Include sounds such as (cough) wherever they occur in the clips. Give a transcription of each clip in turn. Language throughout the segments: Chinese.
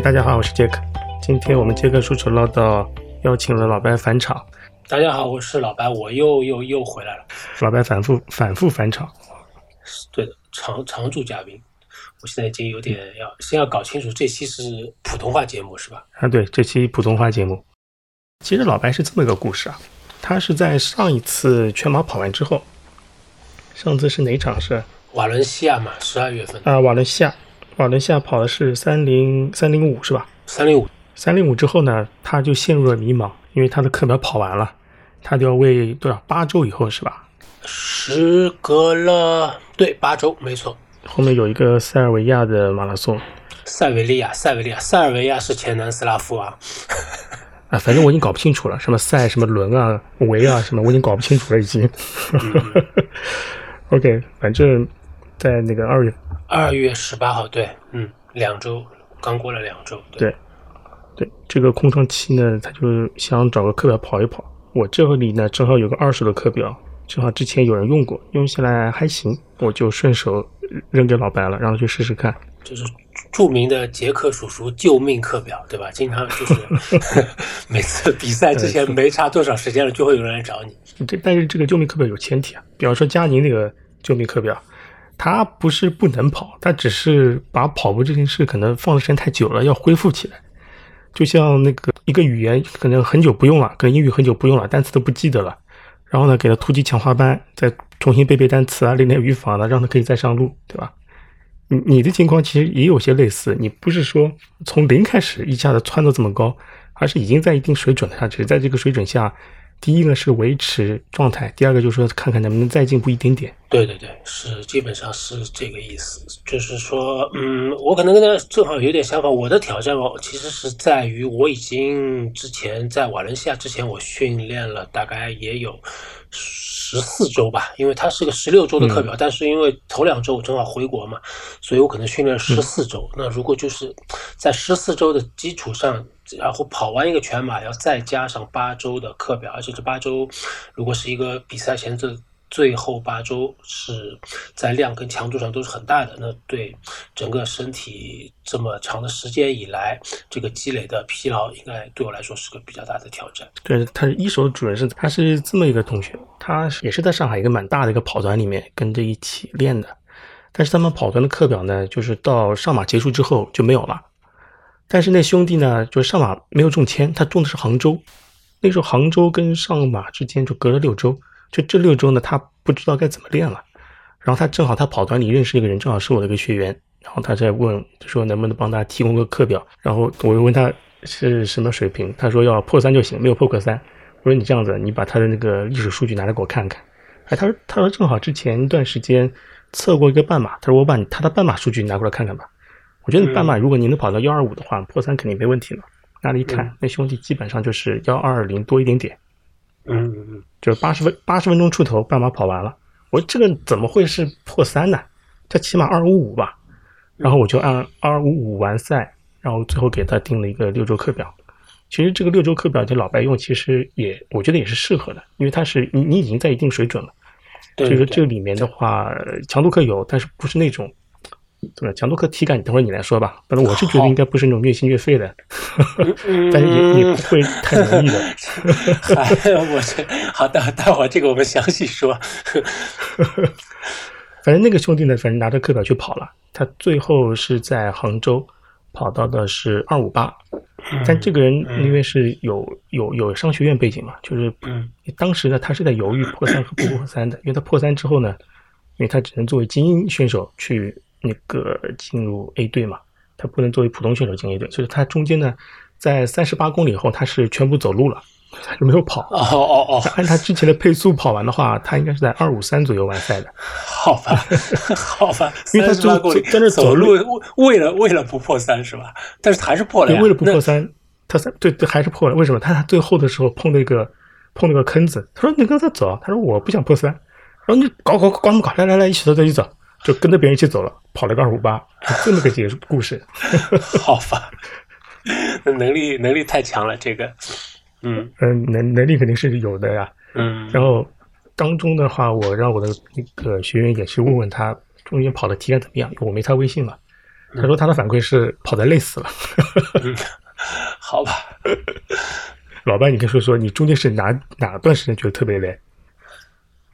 嗨，大家好，我是杰克。今天我们杰克说说唠叨邀请了老白返场。大家好，我是老白，我又又又回来了。老白反复反复返场，对的，常常驻嘉宾。我现在已经有点要先要搞清楚，这期是普通话节目是吧？啊，对，这期普通话节目。其实老白是这么一个故事啊，他是在上一次全马跑完之后，上次是哪场是？瓦伦西亚嘛，十二月份啊，瓦伦西亚，瓦伦西亚跑的是三零三零五是吧？三零五，三零五之后呢，他就陷入了迷茫，因为他的课表跑完了，他就要为多少八周以后是吧？时隔了对八周，没错。后面有一个塞尔维亚的马拉松，塞维利亚，塞维利亚，塞尔维亚是前南斯拉夫啊。啊，反正我已经搞不清楚了，什么塞什么伦啊维啊什么，我已经搞不清楚了已经。(laughs) OK，反正，在那个二月二月十八号，对，嗯，两周刚过了两周，对，对，这个空窗期呢，他就想找个课表跑一跑。我这里呢，正好有个二手的课表，正好之前有人用过，用下来还行，我就顺手扔给老白了，让他去试试看。就是著名的杰克叔叔救命课表，对吧？经常就是 (laughs) 每次比赛之前没差多少时间了，就会有人来找你。这但是这个救命课表有前提啊，比方说佳宁那个救命课表，他不是不能跑，他只是把跑步这件事可能放的时间太久了，要恢复起来。就像那个一个语言可能很久不用了，可能英语很久不用了，单词都不记得了，然后呢给他突击强化班，再重新背背单词啊，练练语法呢，让他可以再上路，对吧？你你的情况其实也有些类似，你不是说从零开始一下子窜到这么高，而是已经在一定水准了，只是在这个水准下，第一个是维持状态，第二个就是说看看能不能再进步一点点。对对对，是基本上是这个意思，就是说，嗯，我可能跟他正好有点相反，我的挑战哦，其实是在于我已经之前在瓦伦西亚之前，我训练了大概也有。十四周吧，因为它是个十六周的课表，但是因为头两周我正好回国嘛，所以我可能训练十四周。那如果就是在十四周的基础上，然后跑完一个全马，要再加上八周的课表，而且这八周如果是一个比赛前这。最后八周是在量跟强度上都是很大的，那对整个身体这么长的时间以来，这个积累的疲劳，应该对我来说是个比较大的挑战。对，他一手主人是他是这么一个同学，他也是在上海一个蛮大的一个跑团里面跟着一起练的，但是他们跑团的课表呢，就是到上马结束之后就没有了。但是那兄弟呢，就是上马没有中签，他中的是杭州，那时候杭州跟上马之间就隔了六周。就这六周呢，他不知道该怎么练了。然后他正好他跑团里认识一个人，正好是我的一个学员。然后他在问，说能不能帮他提供个课表。然后我又问他是什么水平，他说要破三就行，没有破过三。我说你这样子，你把他的那个历史数据拿来给我看看。哎，他说他说正好之前一段时间测过一个半马，他说我把你他的半马数据拿过来看看吧。我觉得你半马如果你能跑到幺二五的话，破三肯定没问题了。那里一看，那兄弟基本上就是幺二零多一点点。嗯嗯嗯，就八十分八十分钟出头，半马跑完了。我说这个怎么会是破三呢？他起码二五五吧。然后我就按二五五完赛，然后最后给他定了一个六周课表。其实这个六周课表就老白用，其实也我觉得也是适合的，因为他是你你已经在一定水准了。所以说这里面的话，强度课有，但是不是那种。怎么强度课体感？等会儿你来说吧。反正我是觉得应该不是那种虐心虐肺的，(laughs) 但是也也不会太容易的。(laughs) 我这好，待待会儿这个我们详细说。(laughs) 反正那个兄弟呢，反正拿着课表去跑了。他最后是在杭州跑到的是二五八，但这个人因为是有有有商学院背景嘛，就是当时呢他是在犹豫破三和不破三的，因为他破三之后呢，因为他只能作为精英选手去。那个进入 A 队嘛，他不能作为普通选手进 A 队，所以他中间呢，在三十八公里后，他是全部走路了，(laughs) 他就没有跑。哦哦哦！按他之前的配速跑完的话，他应该是在二五三左右完赛的。好吧，(laughs) 好吧，因为他就在那走路，为了为了不破三是吧？但是还是破了为了不破三，他三对对还是破了。为什么？他他最后的时候碰那个碰了个坑子，他说你跟他走，他说我不想破三，然后你搞搞搞搞，来来来，一起走，走一起走。就跟着别人一起走了，跑了个二五八，这么个结束故事。(laughs) 好吧，能力能力太强了，这个，嗯嗯，能能力肯定是有的呀。嗯，然后当中的话，我让我的那个学员也去问问他中间跑的体验怎么样，我没他微信嘛。他说他的反馈是跑的累死了。嗯，好吧。(laughs) 老班，你可以说说你中间是哪哪段时间觉得特别累？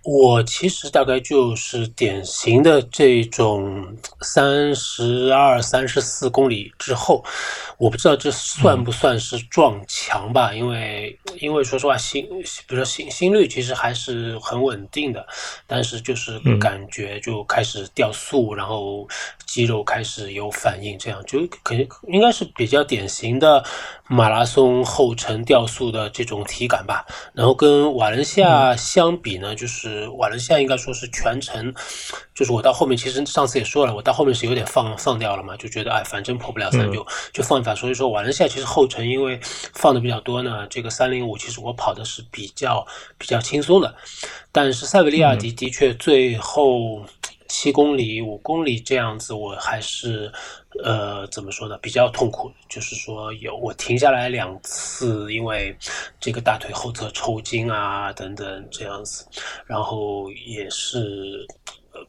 我其实大概就是典型的这种三十二、三十四公里之后，我不知道这算不算是撞墙吧？因为因为说实话，心比如说心心率其实还是很稳定的，但是就是感觉就开始掉速，然后肌肉开始有反应，这样就肯定应该是比较典型的马拉松后程掉速的这种体感吧。然后跟瓦伦西亚相比呢，就是。瓦伦西亚应该说是全程，就是我到后面，其实上次也说了，我到后面是有点放放掉了嘛，就觉得哎，反正破不了三就就放一放。所以说瓦伦西亚其实后程因为放的比较多呢，这个三零五其实我跑的是比较比较轻松的，但是塞维利亚的的确最后七公里、五公里这样子，我还是。呃，怎么说呢？比较痛苦，就是说有我停下来两次，因为这个大腿后侧抽筋啊，等等这样子，然后也是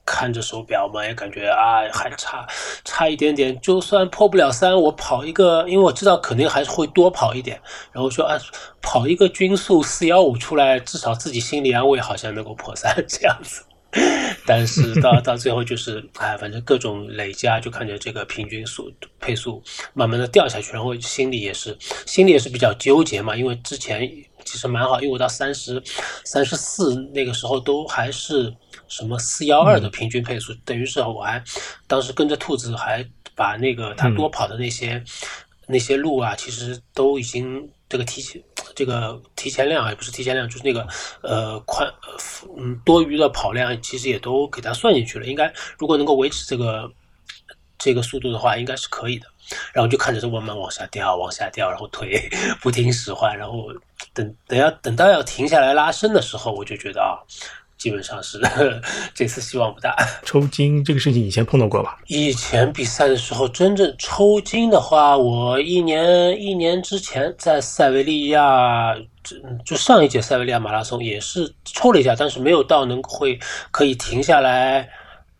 看着手表嘛，也感觉啊还差差一点点，就算破不了三，我跑一个，因为我知道肯定还是会多跑一点，然后说啊，跑一个均速四幺五出来，至少自己心理安慰，好像能够破三 (laughs) 这样子。但是 (laughs) 到到最后就是，哎，反正各种累加，就看着这个平均速配速慢慢的掉下去，然后心里也是心里也是比较纠结嘛，因为之前其实蛮好，因为我到三十三十四那个时候都还是什么四幺二的平均配速，等于是我还当时跟着兔子还把那个他多跑的那些那些路啊，其实都已经这个提前。这个提前量啊也不是提前量，就是那个呃宽嗯多余的跑量，其实也都给它算进去了。应该如果能够维持这个这个速度的话，应该是可以的。然后就看着它慢慢往下掉，往下掉，然后腿不听使唤，然后等等要等到要停下来拉伸的时候，我就觉得啊。基本上是 (laughs) 这次希望不大。抽筋这个事情以前碰到过吧？以前比赛的时候，真正抽筋的话，我一年一年之前在塞维利亚，就上一届塞维利亚马拉松也是抽了一下，但是没有到能会可以停下来，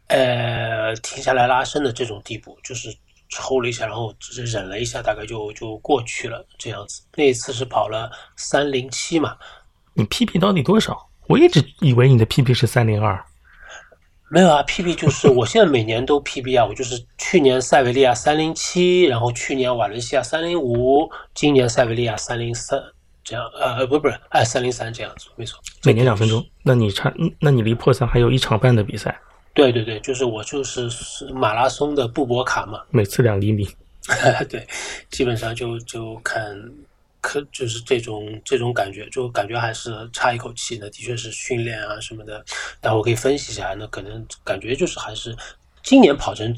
呃，停下来拉伸的这种地步，就是抽了一下，然后只是忍了一下，大概就就过去了这样子。那一次是跑了三零七嘛？你 PP 到底多少？我一直以为你的 PB 是三零二，没有啊，PB 就是我现在每年都 PB 啊，我就是去年塞维利亚三零七，然后去年瓦伦西亚三零五，今年塞维利亚三零三，这样呃不不是哎三零三这样子，没错，每年两分钟，那你差，那你离破三还有一场半的比赛？对对对，就是我就是马拉松的布博卡嘛，每次两厘米，(laughs) 对，基本上就就看。可就是这种这种感觉，就感觉还是差一口气呢，的确是训练啊什么的。但我可以分析一下，那可能感觉就是还是今年跑成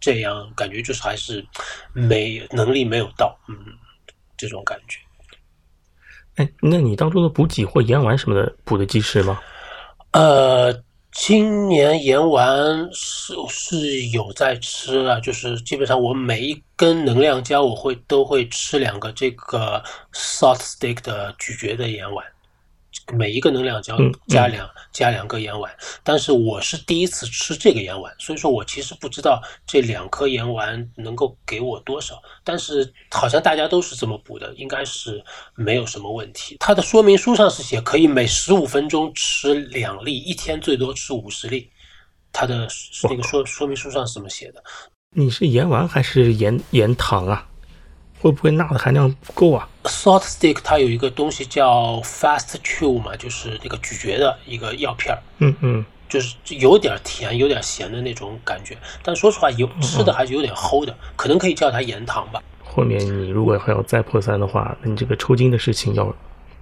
这样，感觉就是还是没能力没有到，嗯，这种感觉。哎，那你当初的补给或盐丸什么的补的及时吗？呃。今年盐丸是是有在吃了，就是基本上我每一根能量胶我会都会吃两个这个 salt stick 的咀嚼的盐丸。每一个能量胶加两加两个盐丸，但是我是第一次吃这个盐丸，所以说我其实不知道这两颗盐丸能够给我多少，但是好像大家都是这么补的，应该是没有什么问题。它的说明书上是写可以每十五分钟吃两粒，一天最多吃五十粒。它的那个说说明书上是这么写的？你是盐丸还是盐盐糖啊？会不会钠的含量不够啊？Salt stick 它有一个东西叫 fast chew 嘛，就是那个咀嚼的一个药片儿。嗯嗯，就是有点甜、有点咸的那种感觉。但说实话，有吃的还是有点齁的，可能可以叫它盐糖吧。后面你如果还要再破三的话，那你这个抽筋的事情要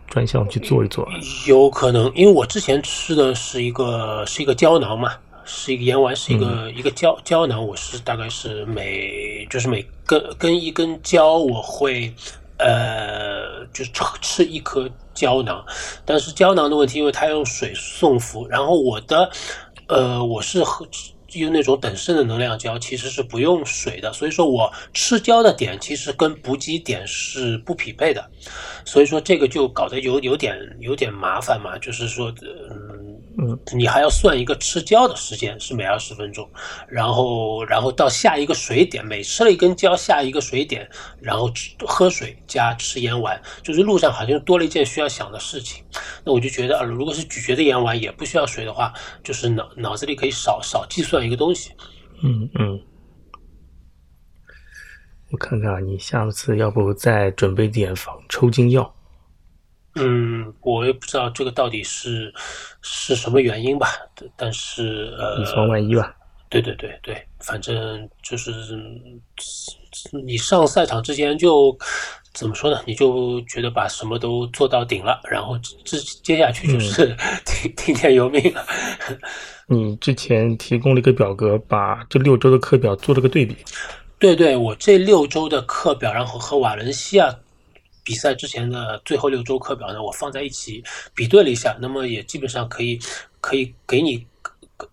专项去做一做。有可能，因为我之前吃的是一个是一个胶囊嘛。是一个盐丸，是一个一个胶胶囊。我是大概是每就是每根跟一根胶，我会呃就是吃吃一颗胶囊。但是胶囊的问题，因为它用水送服，然后我的呃我是喝用那种等渗的能量胶，其实是不用水的。所以说我吃胶的点其实跟补给点是不匹配的。所以说这个就搞得有有点有点麻烦嘛，就是说嗯。嗯，你还要算一个吃胶的时间是每二十分钟，然后然后到下一个水点，每吃了一根胶下一个水点，然后吃喝水加吃盐丸，就是路上好像多了一件需要想的事情。那我就觉得啊，如果是咀嚼的盐丸也不需要水的话，就是脑脑子里可以少少计算一个东西。嗯嗯，我看看啊你下次要不再准备点防抽筋药。嗯，我也不知道这个到底是是什么原因吧，但是呃，以防万一吧。对对对对，反正就是你上赛场之前就怎么说呢？你就觉得把什么都做到顶了，然后这接下去就是 (laughs) 听听天由命了。你之前提供了一个表格，把这六周的课表做了个对比。对对，我这六周的课表，然后和瓦伦西亚。比赛之前的最后六周课表呢，我放在一起比对了一下，那么也基本上可以可以给你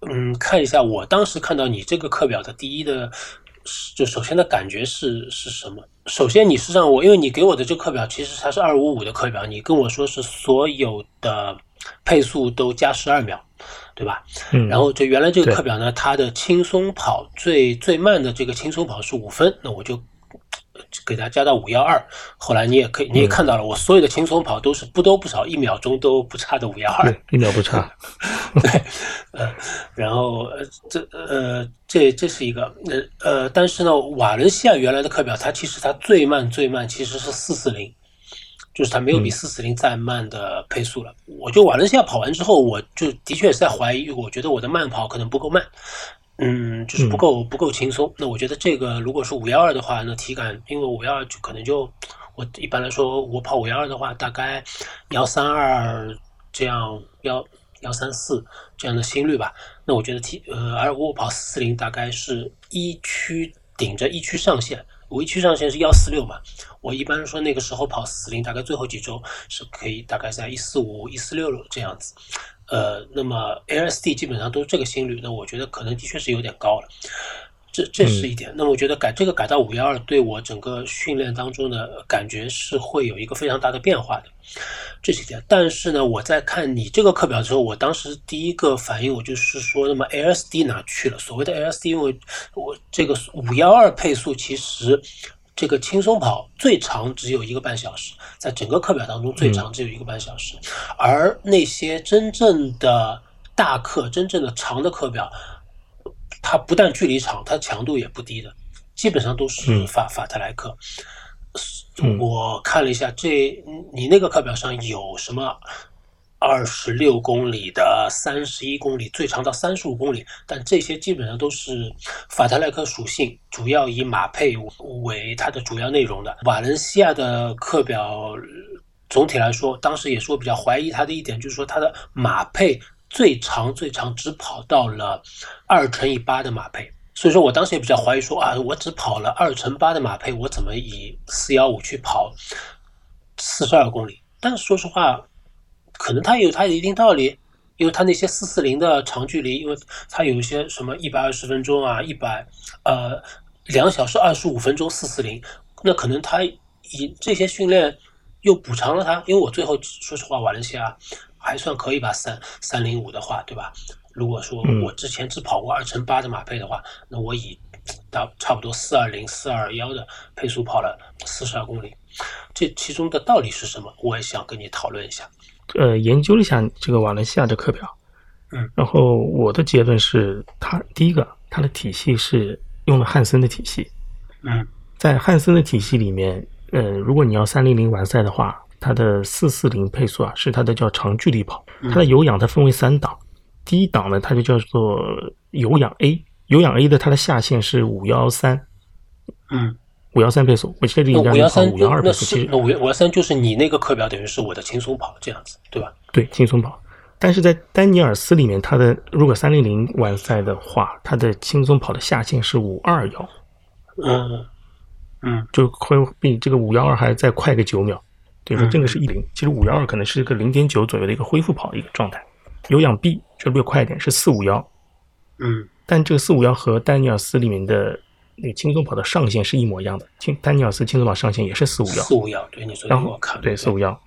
嗯看一下，我当时看到你这个课表的第一的，就首先的感觉是是什么？首先你是让我，因为你给我的这个课表其实它是二五五的课表，你跟我说是所有的配速都加十二秒，对吧？嗯。然后就原来这个课表呢，它的轻松跑最最慢的这个轻松跑是五分，那我就。给它加到五幺二，后来你也可以，你也看到了，我所有的轻松跑都是不多不少，一秒钟都不差的五幺二，一秒不差。(laughs) 对，呃，然后呃，这呃，这这是一个，呃呃，但是呢，瓦伦西亚原来的课表，它其实它最慢最慢其实是四四零，就是它没有比四四零再慢的配速了。我就瓦伦西亚跑完之后，我就的确是在怀疑，我觉得我的慢跑可能不够慢。嗯，就是不够不够轻松。那我觉得这个如果是五幺二的话，那体感，因为五幺二就可能就我一般来说，我跑五幺二的话，大概幺三二这样，幺幺三四这样的心率吧。那我觉得体呃，而我跑四四零大概是一区顶着一区上限，我一区上限是幺四六嘛。我一般说那个时候跑四四零，大概最后几周是可以大概在一四五一四六这样子。呃，那么 LSD 基本上都是这个心率，那我觉得可能的确是有点高了，这这是一点。那么我觉得改这个改到五幺二，对我整个训练当中的感觉是会有一个非常大的变化的，这是一点。但是呢，我在看你这个课表的时候，我当时第一个反应我就是说，那么 LSD 哪去了？所谓的 LSD，因为我这个五幺二配速其实。这个轻松跑最长只有一个半小时，在整个课表当中最长只有一个半小时，而那些真正的大课、真正的长的课表，它不但距离长，它强度也不低的，基本上都是法法特莱克。我看了一下，这你那个课表上有什么？二十六公里的三十一公里，最长到三十五公里，但这些基本上都是法特莱克属性，主要以马配为它的主要内容的。瓦伦西亚的课表总体来说，当时也是我比较怀疑它的一点，就是说它的马配最长最长只跑到了二乘以八的马配，所以说我当时也比较怀疑说啊，我只跑了二乘八的马配，我怎么以四幺五去跑四十二公里？但是说实话。可能它有它的一定道理，因为它那些四四零的长距离，因为它有一些什么一百二十分钟啊，一百呃两小时二十五分钟四四零，那可能它以这些训练又补偿了它。因为我最后说实话，瓦伦西亚还算可以吧，三三零五的话，对吧？如果说我之前只跑过二乘八的马配的话，那我以到差不多四二零四二幺的配速跑了四十二公里，这其中的道理是什么？我也想跟你讨论一下。呃，研究了一下这个瓦伦西亚的课表，嗯，然后我的结论是，它第一个，它的体系是用了汉森的体系，嗯，在汉森的体系里面，呃，如果你要三零零完赛的话，它的四四零配速啊，是它的叫长距离跑，它的有氧它分为三档，第一档呢，它就叫做有氧 A，有氧 A 的它的下限是五幺三，嗯。五幺三配速，我记得应该是五幺二配速。那五幺五幺三就是你那个课表，等于是我的轻松跑这样子，对吧？对，轻松跑。但是在丹尼尔斯里面，他的如果三零零完赛的话，他的轻松跑的下限是五二幺。嗯嗯，就会比这个五幺二还再快个九秒。等于说这个是一零，其实五幺二可能是一个零点九左右的一个恢复跑的一个状态。有氧 B 就略快一点，是四五幺。嗯，但这个四五幺和丹尼尔斯里面的。那个轻松跑的上限是一模一样的，轻丹尼尔斯轻松跑上限也是四五幺，四五幺，对你然后对四五幺，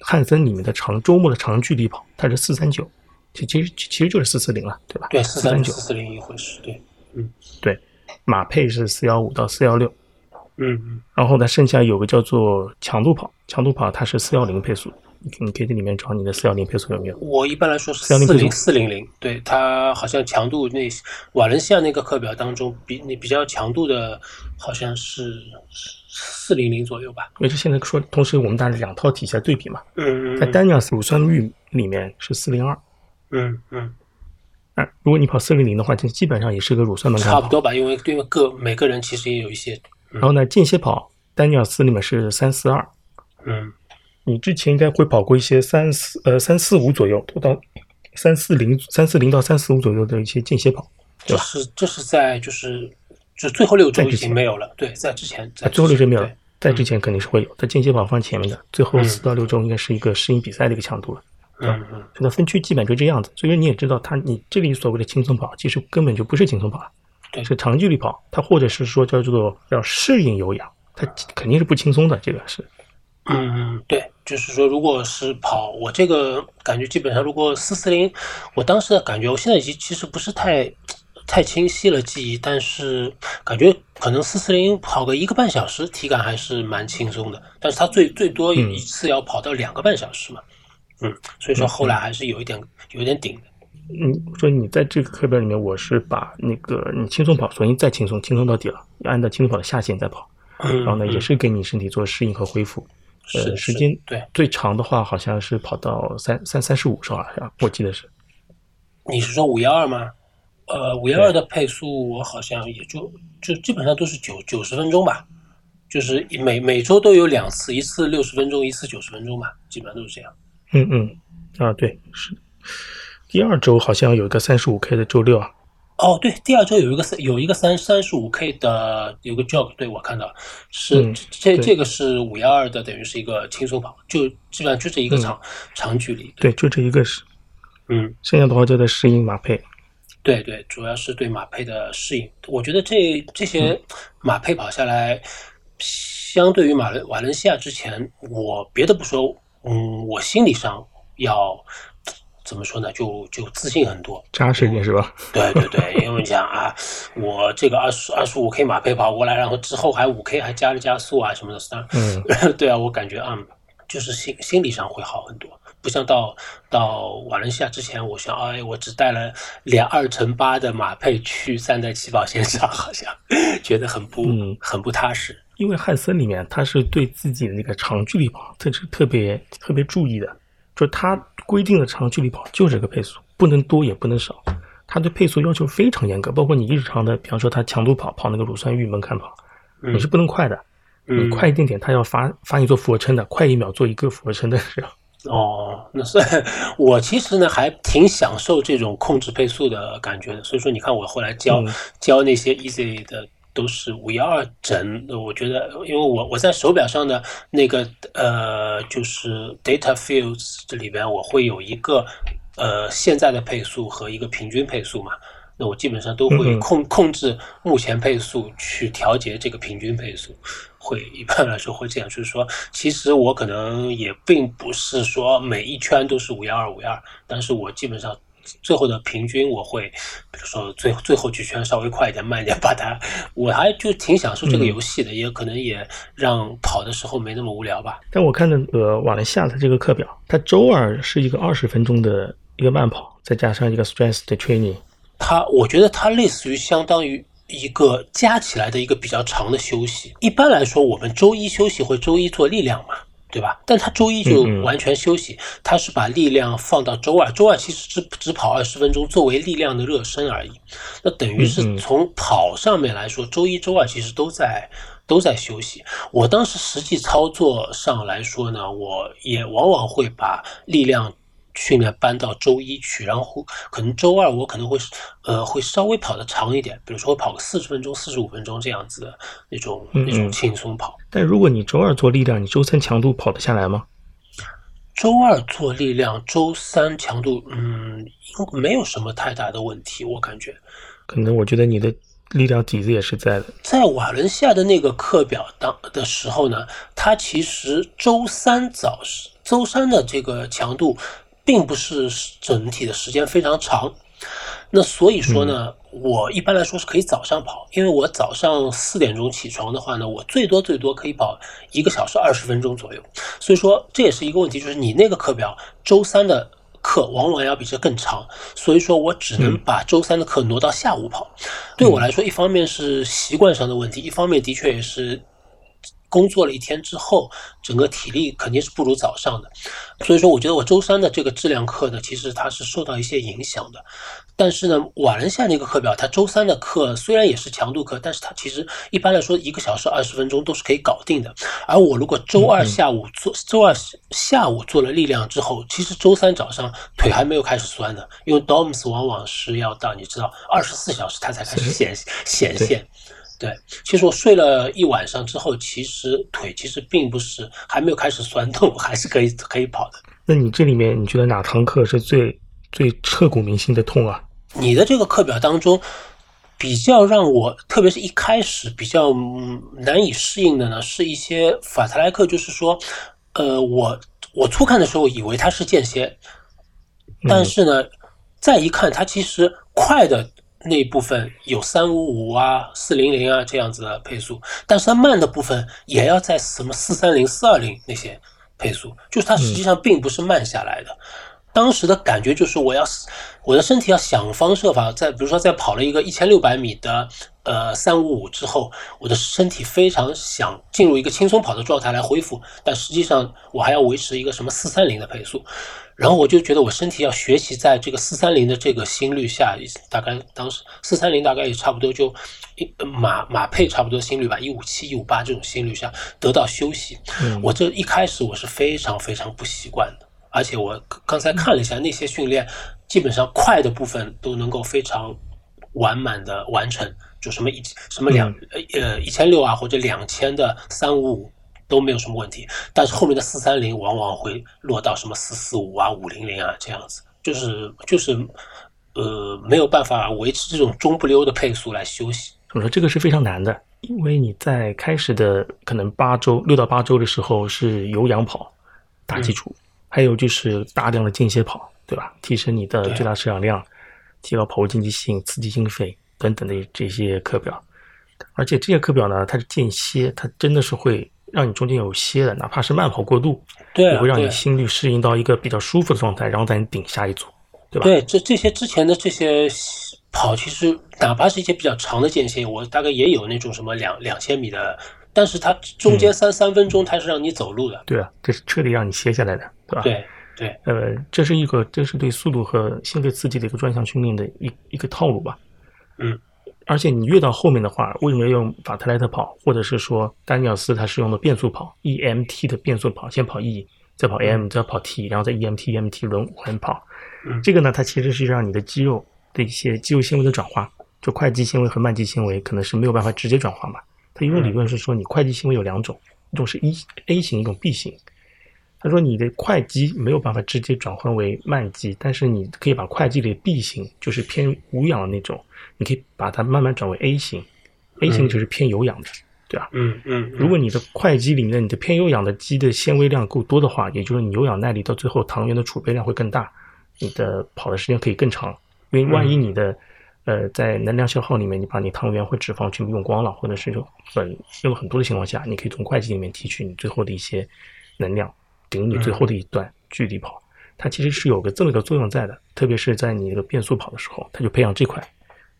汉森里面的长周末的长距离跑它是四三九，其其实其实就是四四零了，对吧？对，四三九四四零一回事，对，嗯。对，马配是四幺五到四幺六，嗯嗯。然后呢，剩下有个叫做强度跑，强度跑它是四幺零配速，你可以在里面找你的四幺零配速有没有？我一般来说是410四零四零零，对它好像强度那瓦伦西亚那个课表当中比你比较强度的好像是四零零左右吧。因为这现在说，同时我们拿两套体系来对比嘛，嗯嗯在丹尼尔斯乳酸率里面是四零二，嗯嗯，啊，如果你跑四零零的话，就基本上也是个乳酸门槛。差不多吧，因为因为各每个人其实也有一些，然后呢，间歇跑，丹尼尔斯里面是三四二，嗯你之前应该会跑过一些三四呃三四五左右，到三四零三四零到三四五左右的一些间歇跑，对这吧？是这是在就是就最后六周已经没有了，对，在之前在啊，最后六周没有了，在之前肯定是会有，在间歇跑放前面的，最后嗯四到六周应该是一个适应比赛的一个强度了。嗯嗯所以它分区基本就这样子，所以你也知道，它你这里所谓的轻松跑，其实根本就不是轻松跑了，对是长距离跑，它或者是说叫做要适应有氧，它肯定是不轻松的，这个是。嗯嗯，对，就是说，如果是跑，我这个感觉基本上，如果四四零，我当时的感觉，我现在已经其实不是太太清晰了记忆，但是感觉可能四四零跑个一个半小时，体感还是蛮轻松的。但是它最最多嗯一次要跑到两个半小时嘛，嗯，所以说后来还是有一点有一点顶的。嗯，说你在这个课表里面，我是把那个你轻松跑，索性再轻松，轻松到底了，按照轻松跑的下限再跑，嗯，然后呢，嗯也是给你身体做适应和恢复。是呃，时间对，最长的话好像是跑到三三三十五是吧？我记得是。你是说五幺二吗？呃，五幺二的配速我好像也就就基本上都是九九十分钟吧，就是每每周都有两次，一次六十分钟，一次九十分钟吧，基本上都是这样。嗯嗯，啊对是。第二周好像有一个三十五 K 的周六啊，哦，对，第二周有一个三有一个三三十五 K 的有个 jog，对我看到是、嗯这这个是五幺二的，等于是一个轻松跑，就基本上就这一个长、长距离。对，就这一个是，嗯，剩下的话就在适应马配。对对，主要是对马配的适应。我觉得这这些马配跑下来，相对于马伦瓦伦西亚之前，我别的不说，嗯，我心理上要怎么说呢？就就自信很多。扎实一点是吧？(laughs) 对对对，因为你想啊，我这个二十二十五 K 马配跑过来，然后之后还五 K 还加了加速啊什么的，当然嗯，(laughs) 对啊，我感觉啊、就是心心理上会好很多，不像到到瓦伦西亚之前，我想，哎，我只带了两二乘八的马配去站在起跑线上，(laughs) 好像觉得很不、嗯很不踏实。因为汉森里面他是对自己的那个长距离跑，他是特别特别注意的，就是他规定的长距离跑就这个配速，不能多也不能少。他对配速要求非常严格，包括你日常的，比方说他强度跑跑那个乳酸阈门槛跑，嗯你是不能快的，你嗯，快一点点，他要罚罚你做俯卧撑的，快一秒做一个俯卧撑的这样。(laughs) 哦，那是我其实呢还挺享受这种控制配速的感觉的，所以说你看我后来教、嗯教那些 easy 的都是五幺二整，我觉得因为我我在手表上的那个呃就是 data fields 这里边我会有一个呃现在的配速和一个平均配速嘛。那我基本上都会控控制目前配速去调节这个平均配速，会一般来说会这样，就是说，其实我可能也并不是说每一圈都是五幺二五幺二，但是我基本上最后的平均我会，比如说最最后几圈稍微快一点慢一点，把它，我还就挺享受这个嗯游戏的，也可能也让跑的时候没那么无聊吧。但我看那个瓦伦西亚的这个课表，它周二是一个二十分钟的一个慢跑，再加上一个 strength 的 training。它，我觉得它类似于相当于一个加起来的一个比较长的休息。一般来说，我们周一休息会周一做力量嘛，对吧？但他周一就完全休息，他是把力量放到周二，周二其实只只跑二十分钟，作为力量的热身而已。那等于是从跑上面来说，周一、周二其实都在。都在休息。我当时实际操作上来说呢，我也往往会把力量训练搬到周一去，然后可能周二我可能会呃会稍微跑得长一点，比如说会跑个四十分钟、四十五分钟这样子的那种那种轻松跑。但如果你周二做力量，你周三强度跑得下来吗？周二做力量，周三强度，嗯，应没有什么太大的问题，我感觉。可能我觉得你的力量底子也是在的。在瓦伦西亚的那个课表当的时候呢，它其实周三早周三的这个强度并不是整体的时间非常长。那所以说呢，我一般来说是可以早上跑，因为我早上四点钟起床的话呢，我最多最多可以跑一个小时二十分钟左右。所以说这也是一个问题，就是你那个课表周三的课往往要比这更长，所以说我只能把周三的课挪到下午跑。对我来说，一方面是习惯上的问题，一方面的确也是。工作了一天之后，整个体力肯定是不如早上的，所以说我觉得我周三的这个质量课呢，其实它是受到一些影响的。但是呢，瓦伦夏那个课表，它周三的课虽然也是强度课，但是它其实一般来说一个小时二十分钟都是可以搞定的。而我如果周二下午做，周二下午做了力量之后，其实周三早上腿还没有开始酸的，因为 DOMS 往往是要到你知道二十四小时它才开始显显现。对，其实我睡了一晚上之后，其实腿其实并不是还没有开始酸痛，还是可以可以跑的。那你这里面你觉得哪堂课是最最刻骨铭心的痛啊？你的这个课表当中，比较让我，特别是一开始比较难以适应的呢，是一些法特莱克，就是说，呃，我我初看的时候以为它是间歇，但是呢，再一看它其实快的。那部分有三五五啊、四零零啊这样子的配速，但是它慢的部分也要在什么四三零、四二零那些配速，就是它实际上并不是慢下来的。当时的感觉就是我要我的身体要想方设法，在比如说在跑了一个一千六百米的呃三五五之后，我的身体非常想进入一个轻松跑的状态来恢复，但实际上我还要维持一个什么四三零的配速。然后我就觉得我身体要学习在这个四三零的这个心率下，大概当时四三零大概也差不多就一马马配差不多心率吧，一五七一五八这种心率下得到休息。我这一开始我是非常非常不习惯的，而且我刚才看了一下那些训练，基本上快的部分都能够非常完满的完成，就什么一什么两呃一千六啊或者两千的三五五。都没有什么问题，但是后面的四三零往往会落到什么四四五啊、五零零啊这样子，就是就是，呃，没有办法维持这种中不溜的配速来休息。我说这个是非常难的，因为你在开始的可能八周六到八周的时候是有氧跑打基础，还有就是大量的间歇跑，对吧？提升你的最大摄氧量，提高跑步经济性、刺激心肺等等的这些课表。而且这些课表呢，它是间歇，它真的是会。让你中间有歇的，哪怕是慢跑过度，也会让你心率适应到一个比较舒服的状态，然后再顶下一组，对吧？对，这这些之前的这些跑，其实哪怕是一些比较长的间歇，我大概也有那种什么两两千米的，但是它中间三三分钟它是让你走路的，对啊，这是彻底让你歇下来的，对吧？对对，呃，这是一个这是对速度和心肺刺激的一个专项训练的一一个套路吧？嗯。而且你越到后面的话，为什么要用法特莱特跑，或者是说丹尼尔斯他是用的变速跑，EMT 的变速跑，先跑 E，再跑 M，再跑 T，然后再 EMT，EMT 轮轮跑。这个呢，它其实是让你的肌肉的一些肌肉纤维的转化，就快肌纤维和慢肌纤维可能是没有办法直接转化嘛。它因为理论是说，你快肌纤维有两种，一种是 E A 型，一种 B 型。他说你的快肌没有办法直接转换为慢肌，但是你可以把快肌的 B 型，就是偏无氧的那种。你可以把它慢慢转为 A 型，A 型就是偏有氧的，对吧？嗯嗯。如果你的快肌里面你的偏有氧的肌的纤维量够多的话，也就是你有氧耐力到最后糖原的储备量会更大，你的跑的时间可以更长。因为万一你的呃在能量消耗里面，你把你糖原或脂肪全部用光了，或者是用很用很多的情况下，你可以从快肌里面提取你最后的一些能量，顶你最后的一段距离跑。它其实是有个这么个作用在的，特别是在你那个变速跑的时候，它就培养这块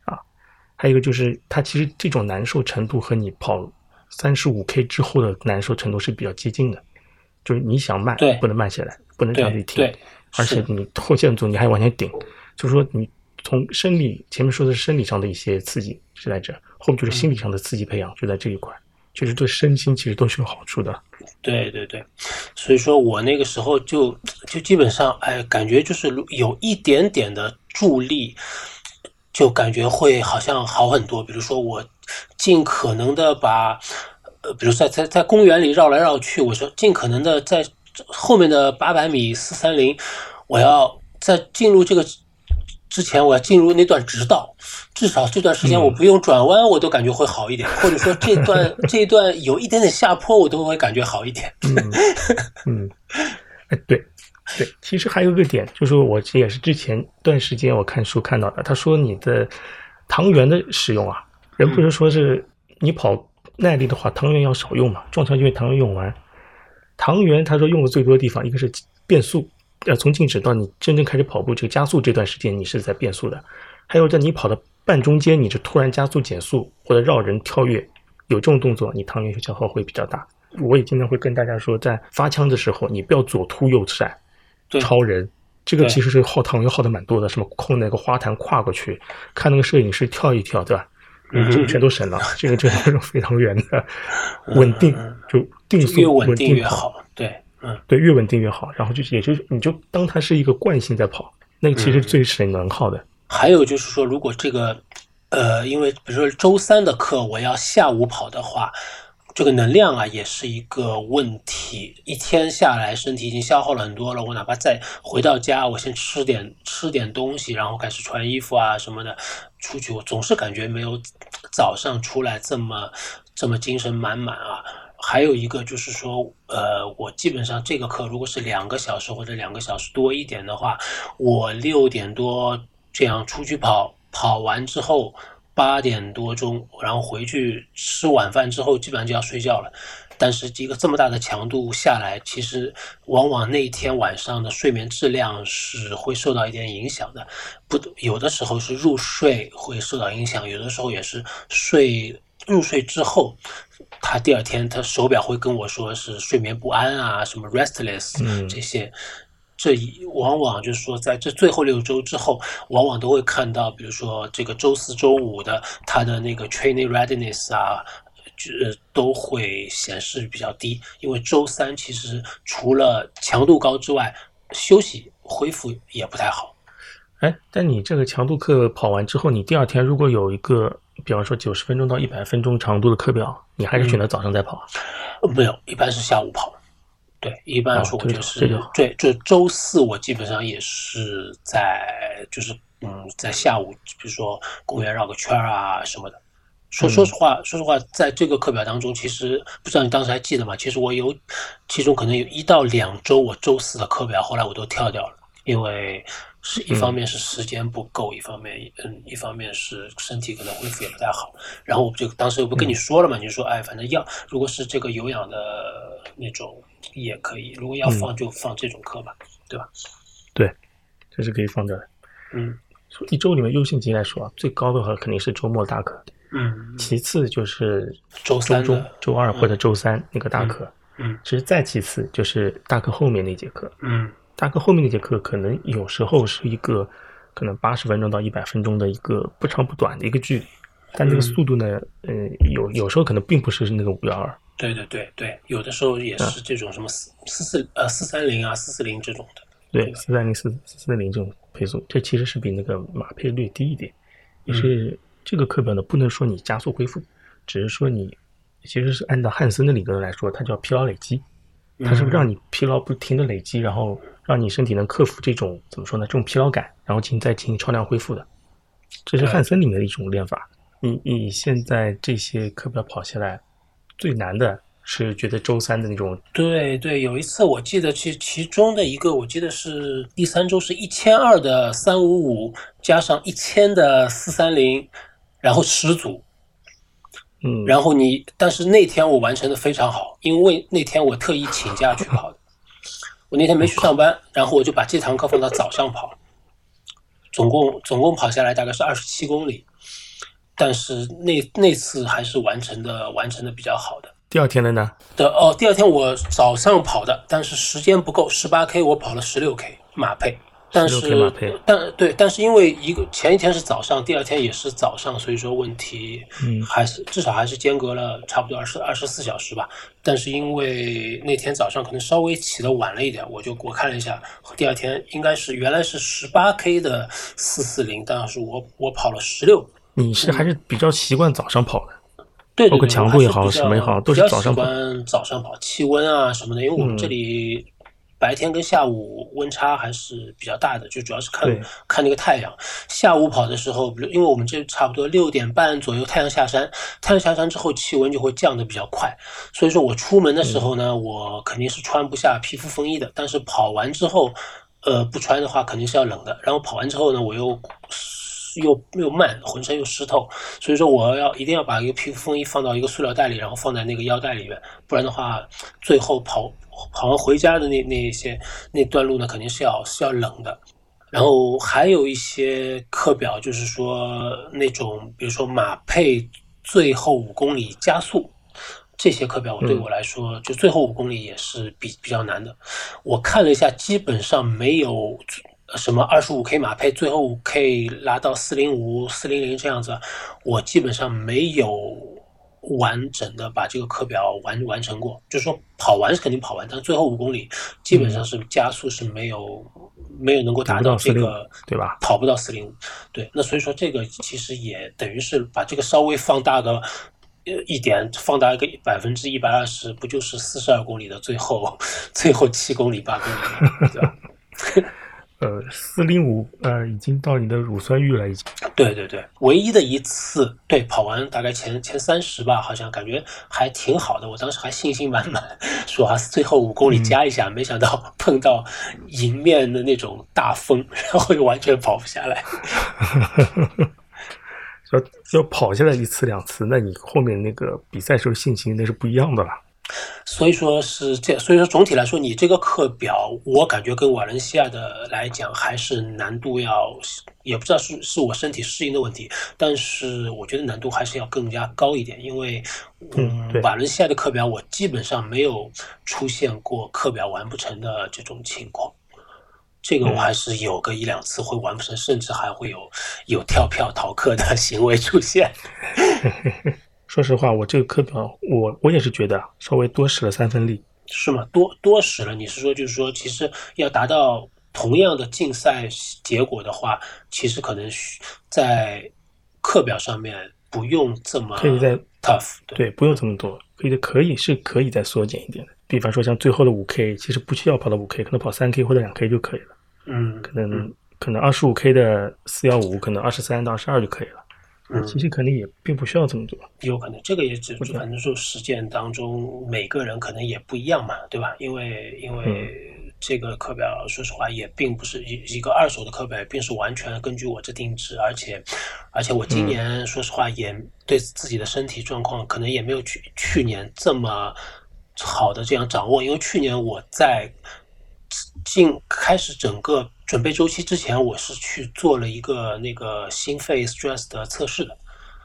啊。还有一个就是，它其实这种难受程度和你跑三十五 K 之后的难受程度是比较接近的，就是你想慢，不能慢下来，不能这样子停，而且你后线组你还往前顶，就是说你从生理前面说的是生理上的一些刺激是在这，后面就是心理上的刺激培养就在这一块，其实对身心其实都是有好处的。对对对，所以说我那个时候就就基本上哎，感觉就是有一点点的助力。就感觉会好像好很多，比如说我尽可能的把，呃，比如在在在公园里绕来绕去，我说尽可能的在后面的八百米四三零，我要在进入这个之前，我要进入那段直道，至少这段时间我不用转弯，我都感觉会好一点，或者说这段 (laughs) 这一段有一点点下坡，我都会感觉好一点。(laughs) 嗯，哎，对，对，其实还有一个点，就是我也是之前段时间我看书看到的，他说你的糖原的使用啊，人不是说是你跑耐力的话，糖原要少用嘛，撞墙因为糖原用完。糖原他说用的最多的地方，一个是变速，呃，从静止到你真正开始跑步这个加速这段时间，你是在变速的；还有在你跑的半中间，你是突然加速减速或者绕人跳跃，有这种动作，你糖原消耗会比较大。我也经常会跟大家说，在发枪的时候，你不要左突右闪，超人这个其实是耗糖原耗的蛮多的，什么控那个花坛跨过去，看那个摄影师跳一跳，对吧？嗯，这个全都省了，这个就是非常远的稳定，就定速越稳定越好。对，嗯，对，越稳定越好。然后就也就是你就当它是一个惯性在跑，那个其实最省能耗的。还有就是说，如果这个呃，因为比如说周三的课我要下午跑的话。这个能量啊，也是一个问题。一天下来，身体已经消耗了很多了。我哪怕再回到家，我先吃点吃点东西，然后开始穿衣服啊什么的，出去，我总是感觉没有早上出来这么这么精神满满啊。还有一个就是说，呃，我基本上这个课如果是两个小时或者两个小时多一点的话，我六点多这样出去跑，跑完之后。八点多钟，然后回去吃晚饭之后，基本上就要睡觉了。但是一个这么大的强度下来，其实往往那一天晚上的睡眠质量是会受到一点影响的。不，有的时候是入睡会受到影响，有的时候也是睡入睡之后，他第二天他手表会跟我说是睡眠不安啊，什么 restless 这些。这一往往就是说，在这最后六周之后，往往都会看到，比如说这个周四周五的他的那个 training readiness 啊，呃，都会显示比较低。因为周三其实除了强度高之外，休息恢复也不太好。哎，但你这个强度课跑完之后，你第二天如果有一个，比方说九十分钟到一百分钟长度的课表，你还是选择早上再跑？没有，一般是下午跑。对，一般来说我就是对，就周四我基本上也是在，就是嗯，在下午，比如说公园绕个圈啊什么的。说说实话，说实话，在这个课表当中，其实不知道你当时还记得吗？其实我有，其中可能有一到两周，我周四的课表后来我都跳掉了，因为是一方面是时间不够，一方面嗯，一方面是身体可能恢复也不太好。然后我就当时我不跟你说了嘛，你说哎，反正要如果是这个有氧的那种。也可以，如果要放就放这种课吧，对吧？对，这是可以放的。嗯，一周里面优先级来说啊，最高的话肯定是周末大课。嗯，其次就是周三、周周二或者周三那个大课。嗯，其实再其次就是大课后面那节课。嗯，大课后面那节课可能有时候是一个可能八十分钟到一百分钟的一个不长不短的一个距离，但这个速度呢，嗯，有有时候可能并不是那个五幺二。对对对对，有的时候也是这种什么四四四呃四三零啊四四零这种的。对，四三零四四四零这种配速，这其实是比那个马配略低一点。也是这个课表呢，不能说你加速恢复，只是说你其实是按照汉森的理论来说，它叫疲劳累积，它是让你疲劳不停的累积，然后让你身体能克服这种怎么说呢？这种疲劳感，然后进行再进行超量恢复的。这是汉森里面的一种练法。你你现在这些课表跑下来。最难的是觉得周三的那种，对对，有一次我记得其其中的一个，我记得是第三周是一千二的三五五加上一千的四三零，然后十组，嗯，然后你，但是那天我完成的非常好，因为那天我特意请假去跑的，我那天没去上班，然后我就把这堂课放到早上跑，总共总共跑下来大概是二十七公里。但是那那次还是完成的，完成的比较好的。第二天的呢？的哦，第二天我早上跑的，但是时间不够，十八 K 我跑了十六 K 马配。但是但对，但是因为一个前一天是早上，第二天也是早上，所以说问题嗯还是至少还是间隔了差不多二十二十四小时吧。但是因为那天早上可能稍微起的晚了一点，我就我看了一下，第二天应该是原来是十八 K 的四四零，但是我我跑了十六。你是还是比较习惯早上跑的，对，包括强度也好，什么也好，都是早上跑。早上跑，气温啊什么的，因为我们这里白天跟下午温差还是比较大的，就主要是看看那个太阳。下午跑的时候，因为我们这差不多六点半左右太阳下山，太阳下山之后气温就会降的比较快，所以说我出门的时候呢，我肯定是穿不下皮肤风衣的，但是跑完之后，呃，不穿的话肯定是要冷的。然后跑完之后呢，我又又又慢，浑身又湿透，所以说我要一定要把一个皮肤风衣放到一个塑料袋里，然后放在那个腰带里面，不然的话，最后跑跑完回家的那那些那段路呢，肯定是要是要冷的。然后还有一些课表，就是说那种，比如说马配最后五公里加速，这些课表对我来说，就最后五公里也是比比较难的。我看了一下，基本上没有什么二十五 K 马配最后五 K 拉到四零五、四零零这样子，我基本上没有完整的把这个课表完完成过。就是说跑完是肯定跑完，但最后五公里基本上是加速是没有。没有能够达到这个，对吧？跑不到四零五，对。那所以说这个其实也等于是把这个稍微放大个呃一点，放大一个百分之一百二十，不就是四十二公里的最后 (laughs) 最后七公里八公里，对吧？(laughs) 呃，四零五呃已经到你的乳酸阈了，已经。对对对，唯一的一次，对，跑完大概前前三十吧，好像感觉还挺好的。我当时还信心满满，说啊，最后五公里加一下，没想到 (laughs) 碰到迎面的那种大风，(laughs) 然后就完全跑不下来。(laughs) 要要跑下来一次两次，那你后面那个比赛时候信心那是不一样的了。所以说是这，所以说总体来说，你这个课表，我感觉跟瓦伦西亚的来讲，还是难度要，也不知道是是我身体适应的问题，但是我觉得难度还是要更加高一点，因为嗯，瓦伦西亚的课表我基本上没有出现过课表完不成的这种情况，这个我还是有个一两次会完不成，甚至还会有有跳票逃课的行为出现。(laughs) 说实话，我这个课表，我我也是觉得稍微多使了三分力。是吗？多多使了？你是说，就是说，其实要达到同样的竞赛结果的话，其实可能在课表上面不用这么可以在 tough，对，不用这么多，可以可以是可以再缩减一点的。比方说，像最后的五 K，其实不需要跑到五 K，可能跑三 K 或者两 K 就可以了。嗯，可能可能二十五 K 的四幺五，可能二十三到二十二就可以了。嗯，其实可能也并不需要这么多，有可能这个也只反正说实践当中每个人可能也不一样嘛，对吧？因为因为这个课表说实话也并不是一一个二手的课表，并是完全根据我这定制，而且而且我今年说实话也对自己的身体状况可能也没有去去年这么好的这样掌握，因为去年我在进开始整个。准备周期之前，我是去做了一个那个心肺 stress 的测试的，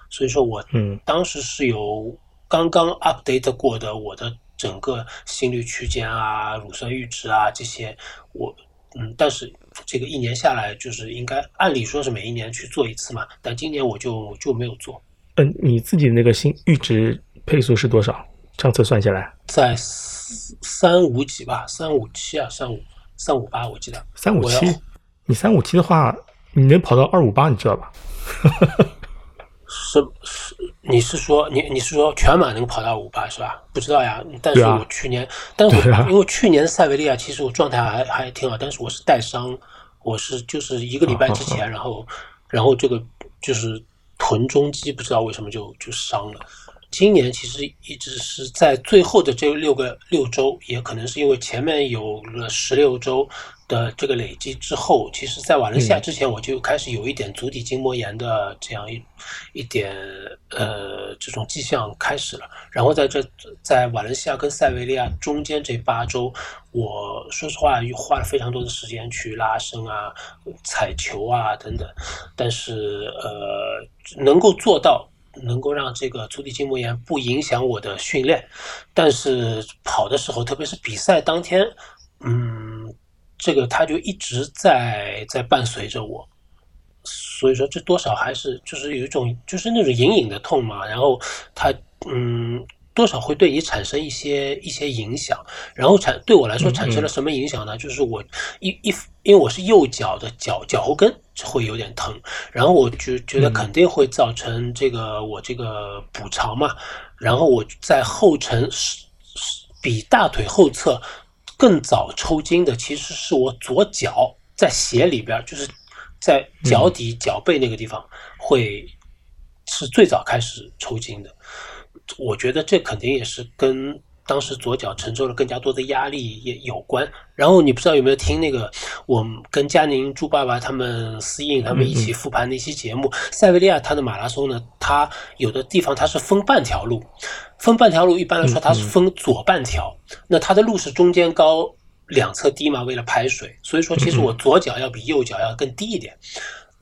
所以说我嗯当时是有刚刚 update 过的我的整个心率区间啊、乳酸阈值啊这些，我嗯，但是这个一年下来，就是应该按理说是每一年去做一次嘛，但今年我就就没有做。嗯，你自己那个心阈值配速是多少？上次算下来在三五几吧，三五七啊，三五。三五八，我记得三五七，你三五七的话，你能跑到二五八，你知道吧？是是，你是说你你是说全马能跑到二五八是吧？不知道呀，但是我去年，但是我、因为去年塞维利亚其实我状态还还挺好，但是我是带伤，我是就是一个礼拜之前，然后然后这个就是臀中肌不知道为什么就就伤了。今年其实一直是在最后的这六个六周，也可能是因为前面有了十六周的这个累积之后，其实，在瓦伦西亚之前我就开始有一点足底筋膜炎的这样一一点呃这种迹象开始了。然后在这在瓦伦西亚跟塞维利亚中间这八周，我说实话又花了非常多的时间去拉伸啊、踩球啊等等，但是呃能够做到。能够让这个足底筋膜炎不影响我的训练，但是跑的时候，特别是比赛当天，嗯，这个它就一直在在伴随着我，所以说这多少还是就是有一种就是那种隐隐的痛嘛，然后它嗯多少会对你产生一些一些影响，然后产对我来说产生了什么影响呢？就是我一一因为我是右脚的脚脚后跟。会有点疼，然后我就觉得肯定会造成这个我这个补偿嘛，然后我在后程是是比大腿后侧更早抽筋的其实是我左脚在鞋里边，就是在脚底脚背那个地方会是最早开始抽筋的。我觉得这肯定也是跟。当时左脚承受了更加多的压力也有关，然后你不知道有没有听那个我们跟佳宁、朱爸爸他们司印他们一起复盘那期节目，塞维利亚它的马拉松呢，它有的地方它是分半条路，分半条路一般来说它是分左半条，那它的路是中间高两侧低嘛，为了排水，所以说其实我左脚要比右脚要更低一点，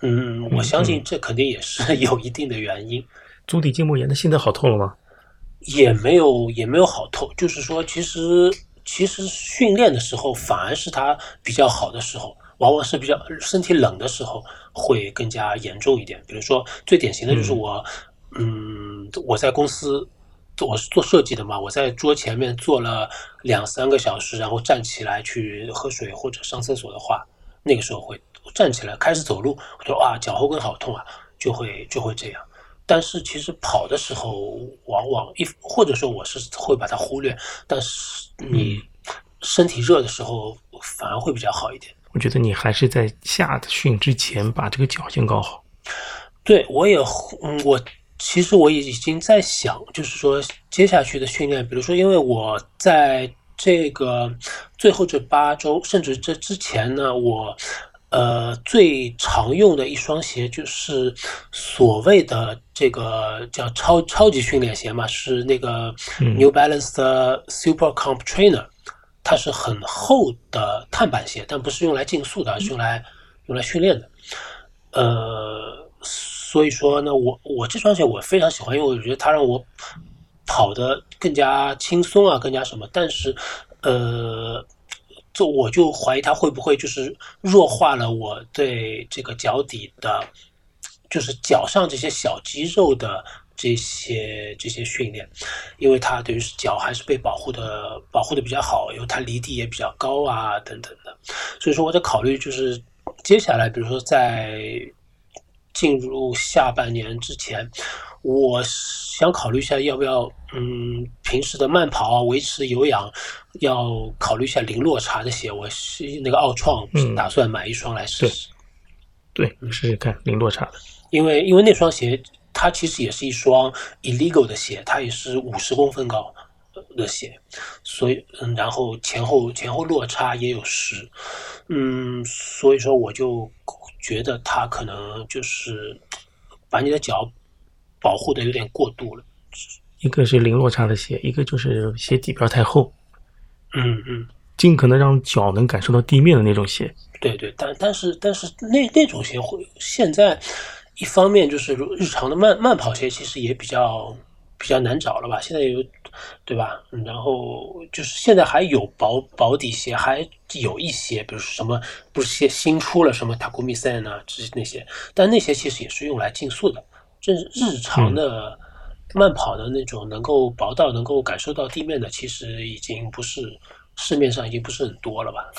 嗯，我相信这肯定也是 (laughs) 有一定的原因。足底筋膜炎的现在好透了吗？也没有也没有好透，就是说，其实其实训练的时候反而是他比较好的时候，往往是比较身体冷的时候会更加严重一点。比如说最典型的就是我，嗯，我在公司我是做设计的嘛，我在桌前面坐了两三个小时，然后站起来去喝水或者上厕所的话，那个时候会站起来开始走路，我说啊脚后跟好痛啊，就会就会这样。但是其实跑的时候，往往一或者说我是会把它忽略。但是你身体热的时候，反而会比较好一点。我觉得你还是在下训之前把这个脚先搞好。对，我也，嗯，我其实我已经在想，就是说接下去的训练，比如说，因为我在这个最后这八周，甚至这之前呢，我。呃，最常用的一双鞋就是所谓的这个叫超超级训练鞋嘛，是那个 New Balance 的 Super Comp Trainer，它是很厚的碳板鞋，但不是用来竞速的，而是用来用来训练的。呃，所以说呢，我我这双鞋我非常喜欢，因为我觉得它让我跑得更加轻松啊，更加什么。但是，呃。就我就怀疑他会不会就是弱化了我对这个脚底的，就是脚上这些小肌肉的这些这些训练，因为它等于是脚还是被保护的保护的比较好，因为它离地也比较高啊等等的，所以说我在考虑就是接下来比如说在进入下半年之前，我想考虑一下要不要嗯平时的慢跑啊维持有氧。要考虑一下零落差的鞋，我是那个奥创打算买一双来试试。对，你试试看零落差的。因为因为那双鞋它其实也是一双 illegal 的鞋，它也是五十公分高的鞋，所以嗯，然后前后前后落差也有十，嗯，所以说我就觉得它可能就是把你的脚保护的有点过度了。一个是零落差的鞋，一个就是鞋底不要太厚。嗯嗯，尽可能让脚能感受到地面的那种鞋。对对，但但是但是那那种鞋会现在一方面就是如日常的慢慢跑鞋其实也比较比较难找了吧？现在有对吧？然后就是现在还有薄薄底鞋，还有一些，比如说什么不是新新出了什么塔古米赛呢？这些那些，但那些其实也是用来竞速的，这日常的。慢跑的那种能够薄到能够感受到地面的，其实已经不是市面上已经不是很多了吧？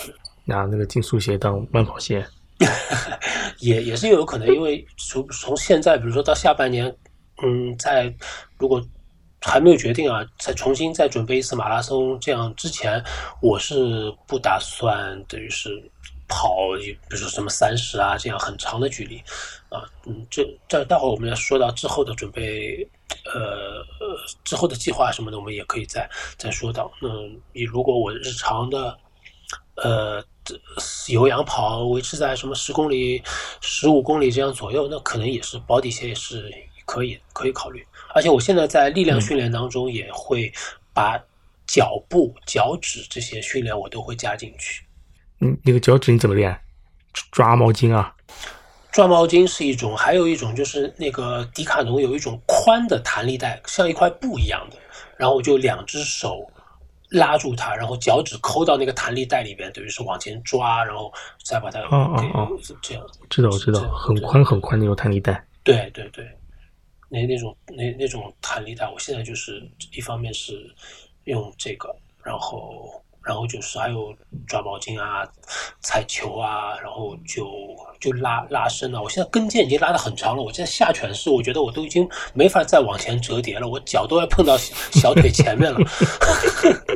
拿那个竞速鞋当慢跑鞋，(laughs) 也也是有可能，因为从从现在，比如说到下半年，嗯，在如果还没有决定啊，再重新再准备一次马拉松，这样之前我是不打算等于是跑，比如说什么三十啊这样很长的距离啊，嗯，这这待会我们要说到之后的准备。呃，之后的计划什么的，我们也可以再再说到。那，你如果我日常的呃有氧跑维持在什么十公里、十五公里这样左右，那可能也是保底鞋也是可以可以考虑。而且我现在在力量训练当中也会把脚步、脚趾这些训练我都会加进去。嗯，那个脚趾你怎么练？抓毛巾啊？抓毛巾是一种，还有一种就是那个迪卡侬有一种宽的弹力带，像一块布一样的，然后我就两只手拉住它，然后脚趾抠到那个弹力带里边，等于是往前抓，然后再把它给这样。知道，我知道，很宽很宽那种弹力带。对对对，那那种那那种弹力带，我现在就是一方面是用这个，然后。然后就是还有抓毛巾啊、踩球啊，然后就就拉拉伸了。我现在跟腱已经拉的很长了，我现在下犬式，我觉得我都已经没法再往前折叠了，我脚都要碰到小腿前面了。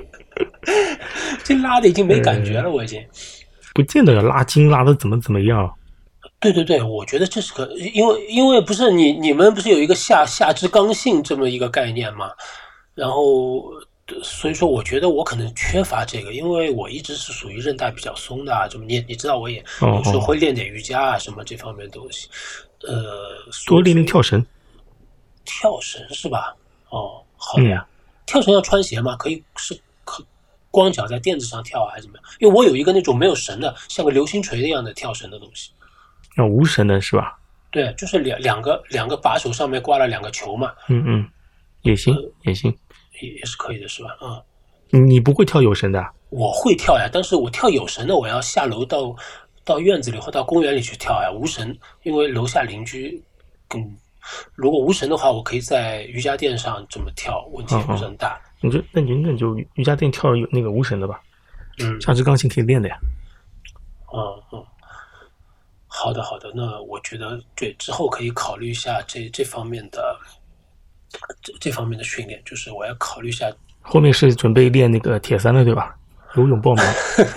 (laughs) 这拉的已经没感觉了，我已经。不见得要拉筋拉的怎么怎么样。对对对，我觉得这是个，因为因为不是你你们不是有一个下下肢刚性这么一个概念吗？然后所以说，我觉得我可能缺乏这个，因为我一直是属于韧带比较松的啊，这么你你知道，我也有时候会练点瑜伽啊什么这方面的东西。呃，多练练跳绳。跳绳是吧？哦，好的呀。跳绳要穿鞋吗？可以是可光脚在垫子上跳还是怎么样？因为我有一个那种没有绳的，像个流星锤一样的跳绳的东西。那无绳的是吧？对，就是两两个两个把手上面挂了两个球嘛。嗯嗯，也行也行，也也是可以的，是吧？嗯。你不会跳有绳的？我会跳呀，但是我跳有绳的，我要下楼到到院子里或到公园里去跳呀。无绳，因为楼下邻居，嗯。如果无绳的话，我可以在瑜伽垫上这么跳，问题不是很大。你就那你那就瑜伽垫跳有那个无绳的吧？嗯，下肢钢琴可以练的呀。嗯嗯，好的好的，那我觉得对之后可以考虑一下这这方面的这这方面的训练，就是我要考虑一下。后面是准备练那个铁三的对吧？游泳报名。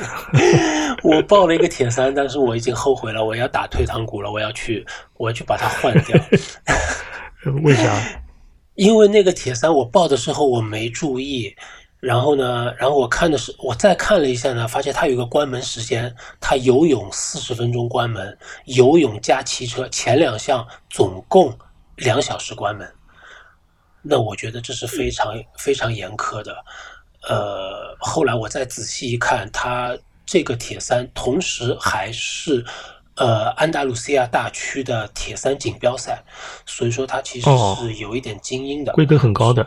(laughs) (laughs) 我报了一个铁三，但是我已经后悔了。我要打退堂鼓了，我要去，我要去把它换掉。(laughs) 为啥？因为那个铁三我报的时候我没注意，然后呢，然后我看的是，我再看了一下呢，发现它有个关门时间，它游泳四十分钟关门，游泳加骑车前两项总共两小时关门。那我觉得这是非常非常严苛的。呃，后来我再仔细一看，它。这个铁三同时还是，呃，安达卢西亚大区的铁三锦标赛，所以说它其实是有一点精英的，规格很高的。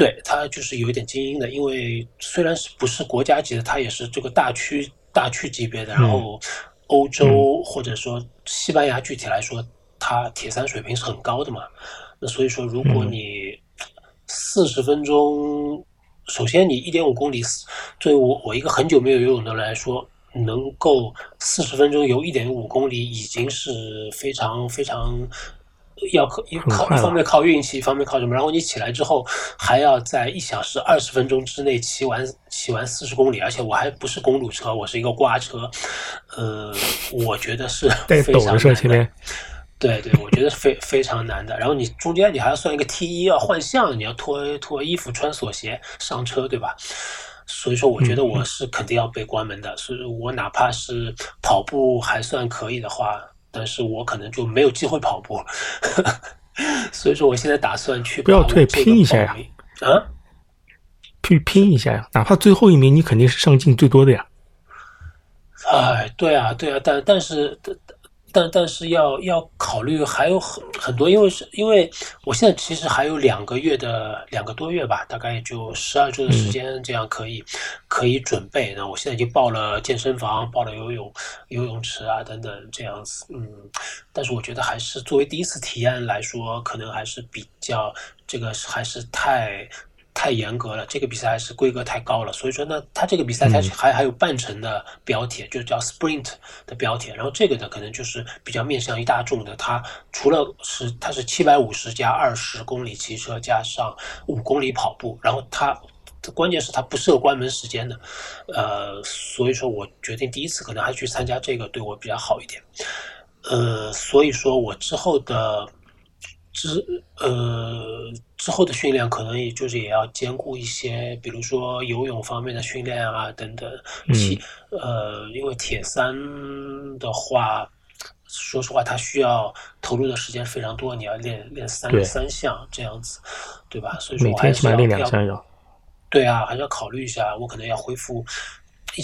对，它就是有一点精英的，因为虽然是不是国家级的，它也是这个大区大区级别的。然后欧洲或者说西班牙，具体来说，它铁三水平是很高的嘛。那所以说，如果你四十分钟。首先，你一点五公里，作为我我一个很久没有游泳的人来说，能够四十分钟游一点五公里，已经是非常非常要靠一靠一方面靠运气，一方面靠什么？然后你起来之后，还要在一小时二十分钟之内骑完骑完四十公里，而且我还不是公路车，我是一个挂车，呃，我觉得是非常难的。对对，我觉得是非非常难的。然后你中间你还要算一个 T 一要换向，你要脱脱衣服、穿锁鞋上车，对吧？所以说，我觉得我是肯定要被关门的。所以我哪怕是跑步还算可以的话，但是我可能就没有机会跑步。(laughs) 所以说，我现在打算去不要退，拼一下呀！啊，去拼一下呀！哪怕最后一名，你肯定是上镜最多的呀。哎，对啊，对啊，但但是。但但是要要考虑还有很很多，因为是因为我现在其实还有两个月的两个多月吧，大概就十二周的时间，这样可以可以准备。那我现在已经报了健身房，报了游泳游泳池啊等等这样子。嗯，但是我觉得还是作为第一次体验来说，可能还是比较这个还是太。太严格了，这个比赛还是规格太高了，所以说呢，它这个比赛它还还有半程的标铁，就叫 sprint 的标铁，然后这个呢可能就是比较面向于大众的，它除了是它是七百五十加二十公里骑车加上五公里跑步，然后它关键是它不设关门时间的，呃，所以说我决定第一次可能还去参加这个对我比较好一点，呃，所以说我之后的。之呃之后的训练可能也就是也要兼顾一些，比如说游泳方面的训练啊等等。其呃，因为铁三的话，说实话，它需要投入的时间非常多，你要练练三三项这样子，对吧？所以说每天起码练两项要。对啊，还是要考虑一下，我可能要恢复。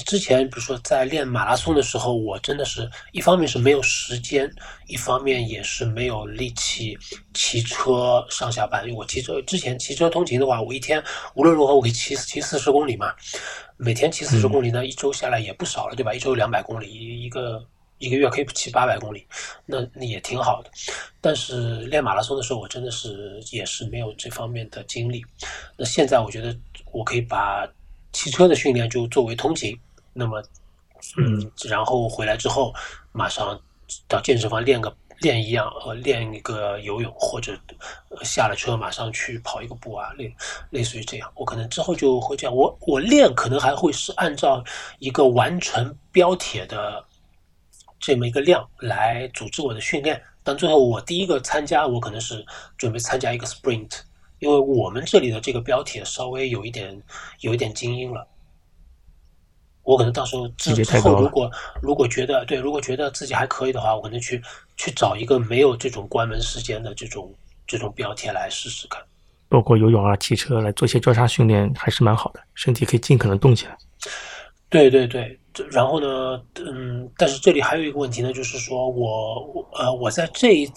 之前比如说在练马拉松的时候，我真的是一方面是没有时间，一方面也是没有力气骑车上下班。因为我骑车之前骑车通勤的话，我一天无论如何我可以骑骑四十公里嘛，每天骑四十公里呢，一周下来也不少了，对吧？一周两百公里，一个一个月可以骑八百公里，那那也挺好的。但是练马拉松的时候，我真的是也是没有这方面的精力。那现在我觉得我可以把。汽车的训练就作为通勤，那么，嗯，然后回来之后马上到健身房练个练一样，呃，练一个游泳，或者下了车马上去跑一个步啊，类类似于这样。我可能之后就会这样。我我练可能还会是按照一个完成标铁的这么一个量来组织我的训练。但最后我第一个参加，我可能是准备参加一个 sprint，因为我们这里的这个标题稍微有一点有一点精英了。我可能到时候之之后，如果如果觉得对，如果觉得自己还可以的话，我可能去去找一个没有这种关门时间的这种这种标贴来试试看。包括游泳啊、骑车来做些交叉训练，还是蛮好的，身体可以尽可能动起来。对对对，然后呢，嗯，但是这里还有一个问题呢，就是说我呃，我在这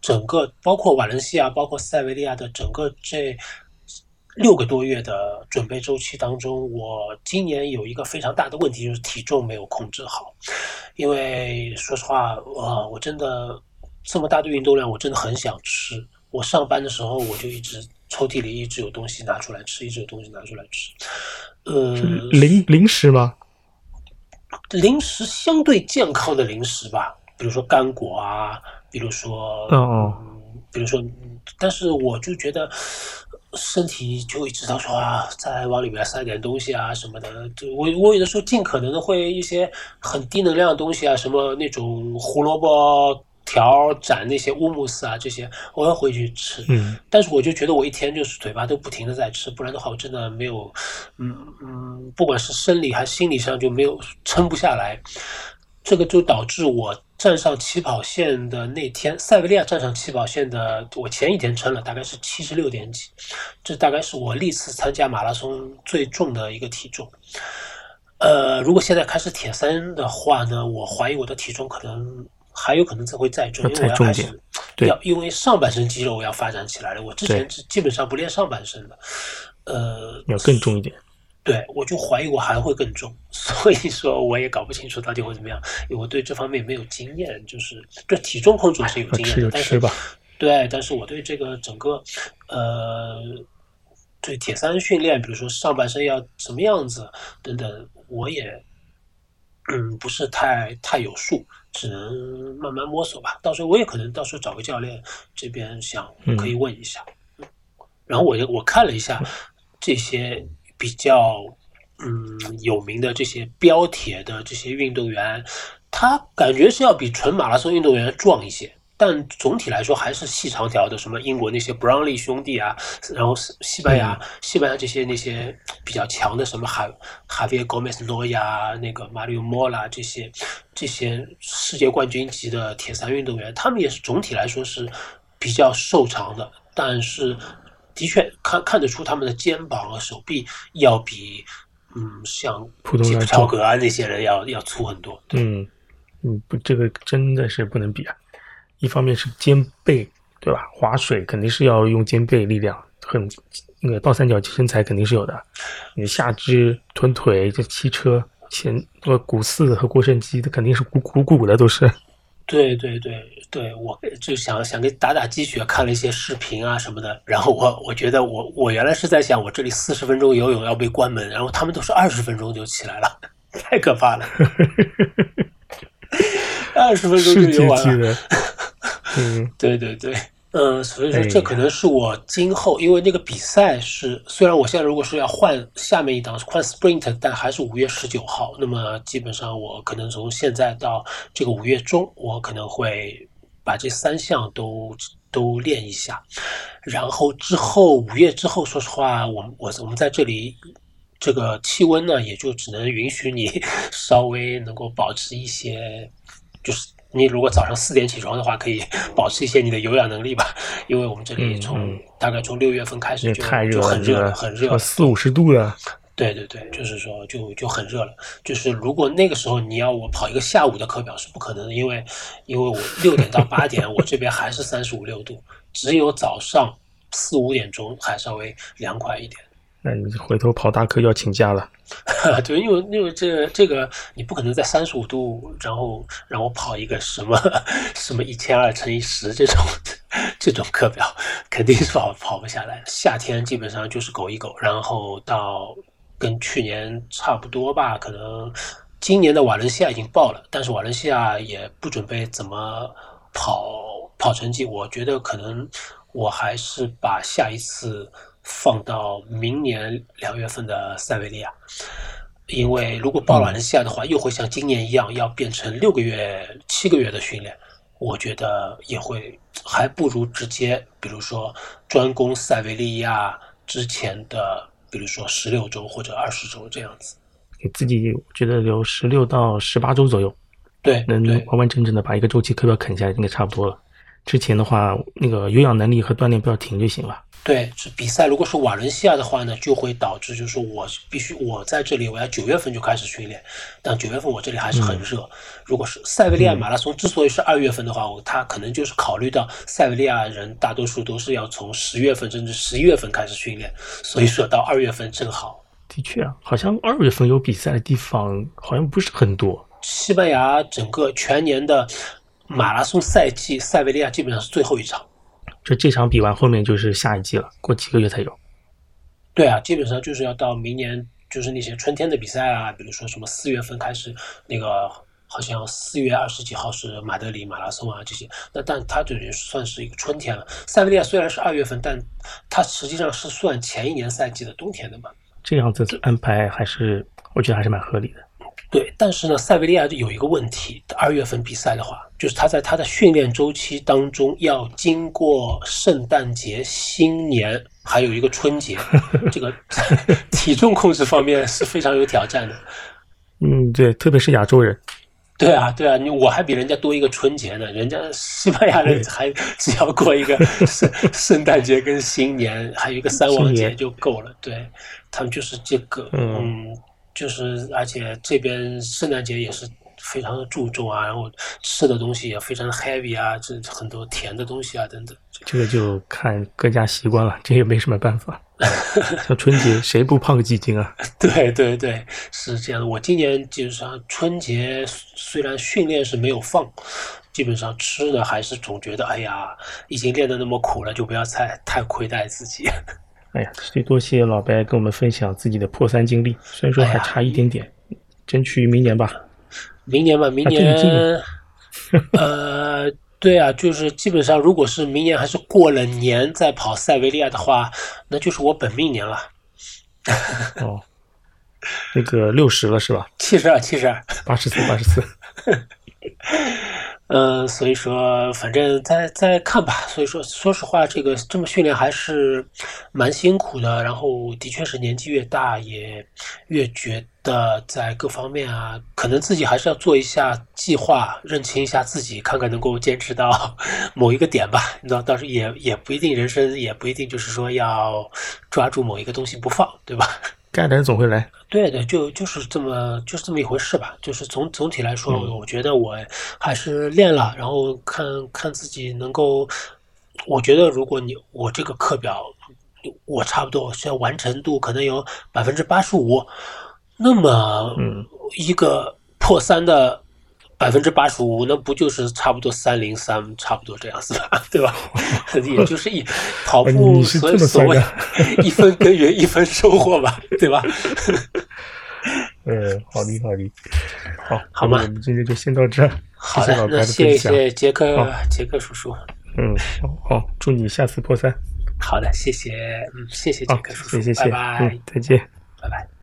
整个包括瓦伦西亚、包括塞维利亚的整个这。六个多月的准备周期当中，我今年有一个非常大的问题，就是体重没有控制好。因为说实话，呃，我真的这么大的运动量，我真的很想吃。我上班的时候，我就一直抽屉里一直有东西拿出来吃，一直有东西拿出来吃。呃，零零食吗？零食相对健康的零食吧，比如说干果啊，比如说，嗯，比如说，但是我就觉得。身体就会知道说啊，再往里面塞点东西啊什么的。就我我有的时候尽可能的会一些很低能量的东西啊，什么那种胡萝卜条斩那些乌木斯啊这些，我要回去吃。嗯。但是我就觉得我一天就是嘴巴都不停的在吃，不然的话我真的没有，嗯嗯，不管是生理还是心理上就没有撑不下来。这个就导致我。站上起跑线的那天，塞维利亚站上起跑线的，我前一天称了，大概是七十六点几，这大概是我历次参加马拉松最重的一个体重。呃，如果现在开始铁三的话呢，我怀疑我的体重可能还有可能再会再重，因为我要开始要因为上半身肌肉我要发展起来了。我之前是基本上不练上半身的，呃，要更重一点。对，我就怀疑我还会更重，(laughs) 所以说我也搞不清楚到底会怎么样，因为我对这方面没有经验，就是对体重控制是有经验的，但是对，但是我对这个整个，呃，对铁三训练，比如说上半身要什么样子等等，我也嗯不是太太有数，只能慢慢摸索吧。到时候我也可能到时候找个教练这边想可以问一下，然后我我看了一下这些。比较嗯有名的这些标铁的这些运动员，他感觉是要比纯马拉松运动员壮一些，但总体来说还是细长条的。什么英国那些 Brownlee 兄弟啊，然后西班牙西班牙这些那些比较强的什么哈哈维戈梅斯诺亚、那个马里奥莫拉这些这些世界冠军级的铁三运动员，他们也是总体来说是比较瘦长的，但是。的确看看得出他们的肩膀和手臂要比嗯像普通的乔格啊那些人要要粗很多。嗯嗯，不，这个真的是不能比啊！一方面是肩背，对吧？划水肯定是要用肩背力量，很那个倒三角肌身材肯定是有的。你下肢、臀腿，这骑车前呃股四和腘绳肌，这肯定是鼓鼓鼓的都是。对对对对，我就想想给打打鸡血，看了一些视频啊什么的，然后我我觉得我我原来是在想，我这里四十分钟游泳要被关门，然后他们都是二十分钟就起来了，太可怕了，(laughs) 二十分钟就游完了，(laughs) 嗯，对对对。嗯，所以说这可能是我今后，因为那个比赛是，虽然我现在如果是要换下面一档换 sprint，但还是五月十九号。那么基本上我可能从现在到这个五月中，我可能会把这三项都都练一下。然后之后五月之后，说实话，我我我们在这里这个气温呢，也就只能允许你 (laughs) 稍微能够保持一些，就是。你如果早上四点起床的话，可以保持一些你的有氧能力吧，因为我们这里从大概从六月份开始就就很热，很热，四五十度了。对对对，就是说就就很热了。就是如果那个时候你要我跑一个下午的课表是不可能的，因为因为我六点到八点我这边还是三十五六度，只有早上四五点钟还稍微凉快一点。那你回头跑大课要请假了。(laughs) 对，因为因为这这个你不可能在三十五度，然后让我跑一个什么 (laughs) 什么一千二乘以十这种 (laughs) 这种课表，肯定是跑跑不下来。夏天基本上就是苟一苟，然后到跟去年差不多吧。可能今年的瓦伦西亚已经报了，但是瓦伦西亚也不准备怎么跑跑成绩，我觉得可能我还是把下一次放到明年两月份的塞维利亚，因为如果报瓦伦西亚的话，又会像今年一样要变成六个月、七个月的训练，我觉得也会还不如直接，比如说专攻塞维利亚之前的，比如说十六周或者二十周这样子。给自己我觉得留十六到十八周左右，对，能完完整整的把一个周期课表啃下来，应该差不多了。之前的话，那个有氧能力和锻炼不要停就行了。对，是比赛。如果是瓦伦西亚的话呢，就会导致就是说我必须我在这里，我要九月份就开始训练，但九月份我这里还是很热。如果是塞维利亚马拉松之所以是二月份的话，我他可能就是考虑到塞维利亚人大多数都是要从十月份甚至十一月份开始训练，所以说到二月份正好。的确啊，好像二月份有比赛的地方好像不是很多。西班牙整个全年的马拉松赛季，塞维利亚基本上是最后一场。就这场比完，后面就是下一季了，过几个月才有。对啊，基本上就是要到明年，就是那些春天的比赛啊，比如说什么四月份开始，那个好像四月二十几号是马德里马拉松啊这些。那但它这也算是一个春天了。塞维利亚虽然是二月份，但它实际上是算前一年赛季的冬天的嘛。这样子安排还是我觉得还是蛮合理的。对，但是呢，塞维利亚有一个问题，二月份比赛的话，就是他在他的训练周期当中要经过圣诞节、新年，还有一个春节，(laughs) 这个 (laughs) 体重控制方面是非常有挑战的。(laughs) 嗯，对，特别是亚洲人。对啊，对啊，你我还比人家多一个春节呢，人家西班牙人还只要过一个圣圣诞节跟新年，还有一个三王节就够了。对，他们就是这个，嗯，就是而且这边圣诞节也是非常的注重啊，然后吃的东西也非常的 heavy 啊，这很多甜的东西啊等等。这个就看各家习惯了，这也没什么办法。(laughs) 像春节，谁不胖个几斤啊？(laughs) 对对对，是这样的。我今年基本上春节虽然训练是没有放，基本上吃的还是总觉得，哎呀，已经练得那么苦了，就不要太太亏待自己。哎呀，最多谢老白跟我们分享自己的破三经历，虽然说还差一点点，争取明年吧。明年吧，明年。呃。(laughs) 对啊，就是基本上，如果是明年还是过了年再跑塞维利亚的话，那就是我本命年了。(laughs) 哦，那个六十了是吧？七十二，七十二，八十四，八十四。(laughs) 嗯，所以说，反正再再看吧。所以说，说实话，这个这么训练还是蛮辛苦的。然后，的确是年纪越大，也越觉得在各方面啊，可能自己还是要做一下计划，认清一下自己，看看能够坚持到 (laughs) 某一个点吧。那，倒是也也不一定，人生也不一定就是说要抓住某一个东西不放，对吧？该来总会来，对对，就就是这么就是这么一回事吧。就是总总体来说，我觉得我还是练了，然后看看自己能够。我觉得如果你我这个课表，我差不多现在完成度可能有百分之八十五，那么一个破三的。百分之八十五，那不就是差不多三零三，差不多这样子吧，(laughs) 对吧？(laughs) 也就是一跑步所所谓 (laughs) 一分耕耘一分收获吧，对吧？嗯，好厉害厉好，好吗？我们今天就先到这。好的，那谢谢杰克，杰克叔叔。嗯，好，祝你下次破三。好的，谢谢，嗯，谢谢杰克叔叔，谢谢，拜拜，再见，拜拜。